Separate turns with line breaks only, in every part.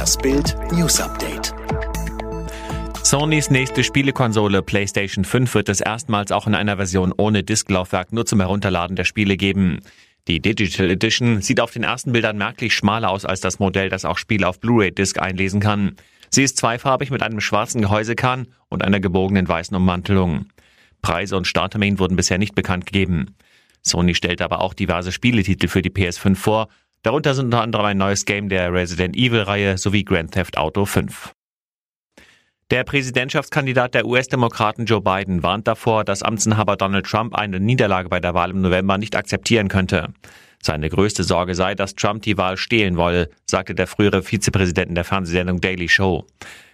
Das Bild News Update.
Sonys nächste Spielekonsole PlayStation 5 wird es erstmals auch in einer Version ohne Disklaufwerk nur zum Herunterladen der Spiele geben. Die Digital Edition sieht auf den ersten Bildern merklich schmaler aus als das Modell, das auch Spiele auf Blu-ray-Disc einlesen kann. Sie ist zweifarbig mit einem schwarzen Gehäusekern und einer gebogenen weißen Ummantelung. Preise und Starttermin wurden bisher nicht bekannt gegeben. Sony stellt aber auch diverse Spieletitel für die PS5 vor. Darunter sind unter anderem ein neues Game der Resident Evil-Reihe sowie Grand Theft Auto 5. Der Präsidentschaftskandidat der US-Demokraten Joe Biden warnt davor, dass Amtsinhaber Donald Trump eine Niederlage bei der Wahl im November nicht akzeptieren könnte. Seine größte Sorge sei, dass Trump die Wahl stehlen wolle, sagte der frühere Vizepräsident der Fernsehsendung Daily Show.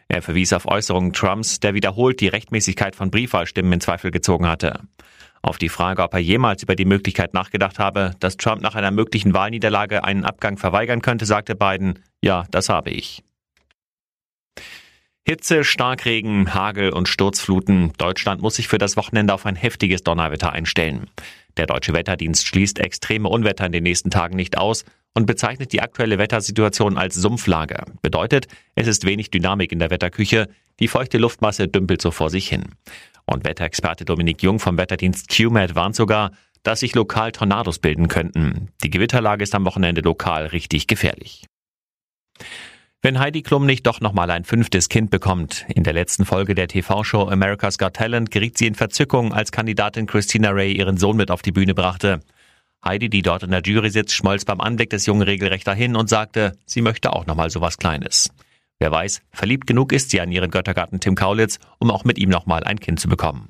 Er verwies auf Äußerungen Trumps, der wiederholt die Rechtmäßigkeit von Briefwahlstimmen in Zweifel gezogen hatte. Auf die Frage, ob er jemals über die Möglichkeit nachgedacht habe, dass Trump nach einer möglichen Wahlniederlage einen Abgang verweigern könnte, sagte Biden, ja, das habe ich. Hitze, Starkregen, Hagel und Sturzfluten. Deutschland muss sich für das Wochenende auf ein heftiges Donnerwetter einstellen. Der deutsche Wetterdienst schließt extreme Unwetter in den nächsten Tagen nicht aus und bezeichnet die aktuelle Wettersituation als Sumpflage. Bedeutet, es ist wenig Dynamik in der Wetterküche, die feuchte Luftmasse dümpelt so vor sich hin. Und Wetterexperte Dominik Jung vom Wetterdienst QMAT warnt sogar, dass sich lokal Tornados bilden könnten. Die Gewitterlage ist am Wochenende lokal richtig gefährlich. Wenn Heidi Klum nicht doch nochmal ein fünftes Kind bekommt. In der letzten Folge der TV-Show America's Got Talent geriet sie in Verzückung, als Kandidatin Christina Ray ihren Sohn mit auf die Bühne brachte. Heidi, die dort in der Jury sitzt, schmolz beim Anblick des Jungen regelrecht dahin und sagte, sie möchte auch nochmal sowas Kleines. Wer weiß, verliebt genug ist sie an ihren Göttergarten Tim Kaulitz, um auch mit ihm nochmal ein Kind zu bekommen.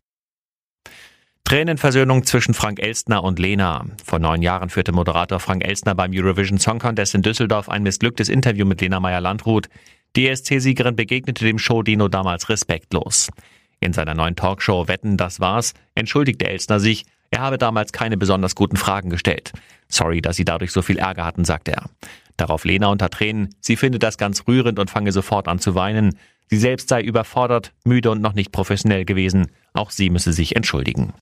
Tränenversöhnung zwischen Frank Elstner und Lena. Vor neun Jahren führte Moderator Frank Elstner beim Eurovision Song Contest in Düsseldorf ein missglücktes Interview mit Lena Meyer-Landrut. Die ESC-Siegerin begegnete dem Show-Dino damals respektlos. In seiner neuen Talkshow Wetten, das war's, entschuldigte Elstner sich, er habe damals keine besonders guten Fragen gestellt. Sorry, dass sie dadurch so viel Ärger hatten, sagte er. Darauf Lena unter Tränen, sie finde das ganz rührend und fange sofort an zu weinen. Sie selbst sei überfordert, müde und noch nicht professionell gewesen. Auch sie müsse sich entschuldigen.